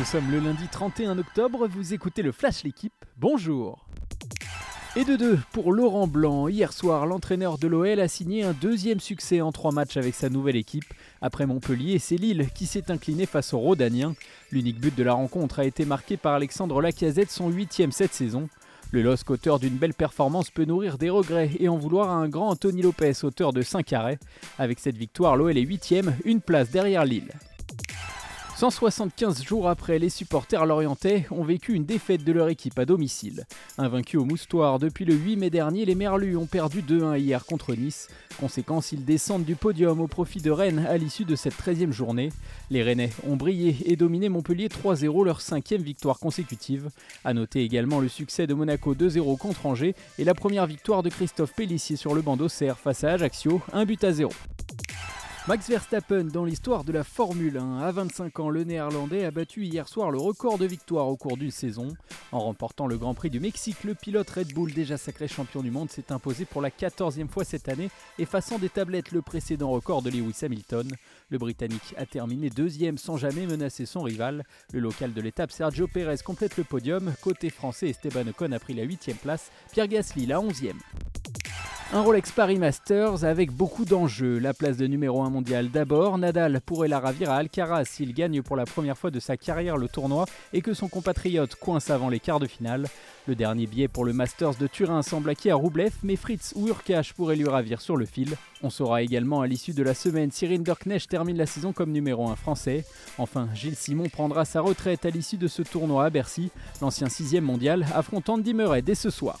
Nous sommes le lundi 31 octobre, vous écoutez le Flash L'équipe, bonjour et de deux pour Laurent Blanc. Hier soir, l'entraîneur de l'OL a signé un deuxième succès en trois matchs avec sa nouvelle équipe. Après Montpellier, c'est Lille qui s'est incliné face aux Rodaniens. L'unique but de la rencontre a été marqué par Alexandre Lacazette, son huitième cette saison. Le LOSC, auteur d'une belle performance, peut nourrir des regrets et en vouloir à un grand Anthony Lopez, auteur de 5 arrêts. Avec cette victoire, l'OL est huitième, une place derrière Lille. 175 jours après, les supporters lorientais ont vécu une défaite de leur équipe à domicile. Invaincus au moustoir depuis le 8 mai dernier, les Merlus ont perdu 2-1 hier contre Nice. Conséquence, ils descendent du podium au profit de Rennes à l'issue de cette 13e journée. Les Rennais ont brillé et dominé Montpellier 3-0, leur cinquième victoire consécutive. A noter également le succès de Monaco 2-0 contre Angers et la première victoire de Christophe Pellissier sur le banc d'Auxerre face à Ajaccio, un but à 0. Max Verstappen dans l'histoire de la Formule 1. À 25 ans, le néerlandais a battu hier soir le record de victoires au cours d'une saison. En remportant le Grand Prix du Mexique, le pilote Red Bull, déjà sacré champion du monde, s'est imposé pour la 14e fois cette année, effaçant des tablettes le précédent record de Lewis Hamilton. Le Britannique a terminé deuxième sans jamais menacer son rival. Le local de l'étape Sergio Perez complète le podium. Côté français, Esteban Ocon a pris la 8 place, Pierre Gasly la 11e. Un Rolex Paris Masters avec beaucoup d'enjeux. La place de numéro 1 mondial d'abord, Nadal pourrait la ravir à Alcaraz s'il gagne pour la première fois de sa carrière le tournoi et que son compatriote coince avant les quarts de finale. Le dernier billet pour le Masters de Turin semble acquis à Roublev, mais Fritz ou Urkash pourraient lui ravir sur le fil. On saura également à l'issue de la semaine si Rinderknecht termine la saison comme numéro 1 français. Enfin, Gilles Simon prendra sa retraite à l'issue de ce tournoi à Bercy, l'ancien 6 mondial affrontant Andy dès ce soir.